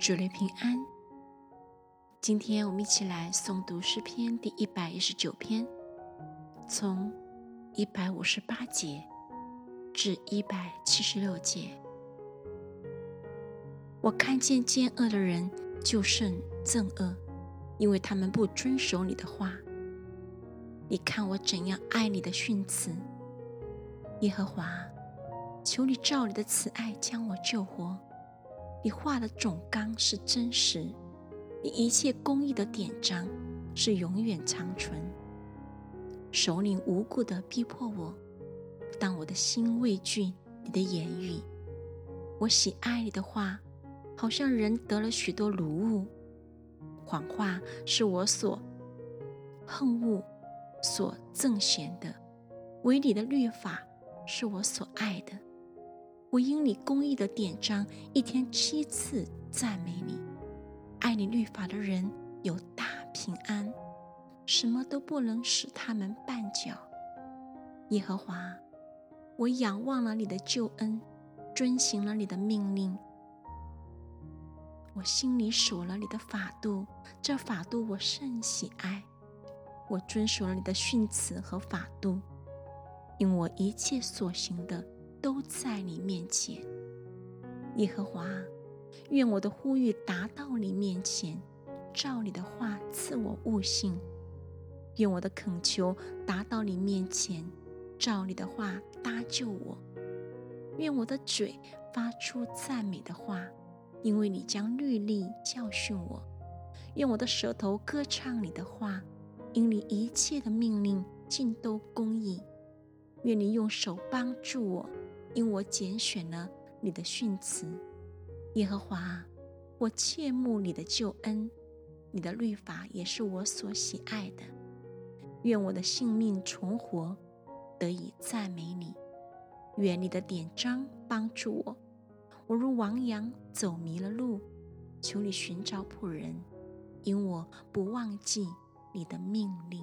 主内平安。今天我们一起来诵读诗篇第一百一十九篇，从一百五十八节至一百七十六节。我看见奸恶的人就甚憎恶，因为他们不遵守你的话。你看我怎样爱你的训词，耶和华，求你照你的慈爱将我救活。你画的总纲是真实，你一切公益的典章是永远长存。首领无故的逼迫我，但我的心畏惧你的言语。我喜爱你的话，好像人得了许多如物。谎话是我所恨恶、所憎嫌的，唯你的律法是我所爱的。我因你公义的典章，一天七次赞美你。爱你律法的人有大平安，什么都不能使他们绊脚。耶和华，我仰望了你的救恩，遵行了你的命令。我心里守了你的法度，这法度我甚喜爱。我遵守了你的训词和法度，因我一切所行的。都在你面前，耶和华，愿我的呼吁达到你面前，照你的话赐我悟性；愿我的恳求达到你面前，照你的话搭救我；愿我的嘴发出赞美的话，因为你将律例教训我；愿我的舌头歌唱你的话，因你一切的命令尽都公义；愿你用手帮助我。因我拣选了你的训词，耶和华，我切慕你的救恩，你的律法也是我所喜爱的。愿我的性命存活，得以赞美你。愿你的典章帮助我。我如亡羊走迷了路，求你寻找仆人，因我不忘记你的命令。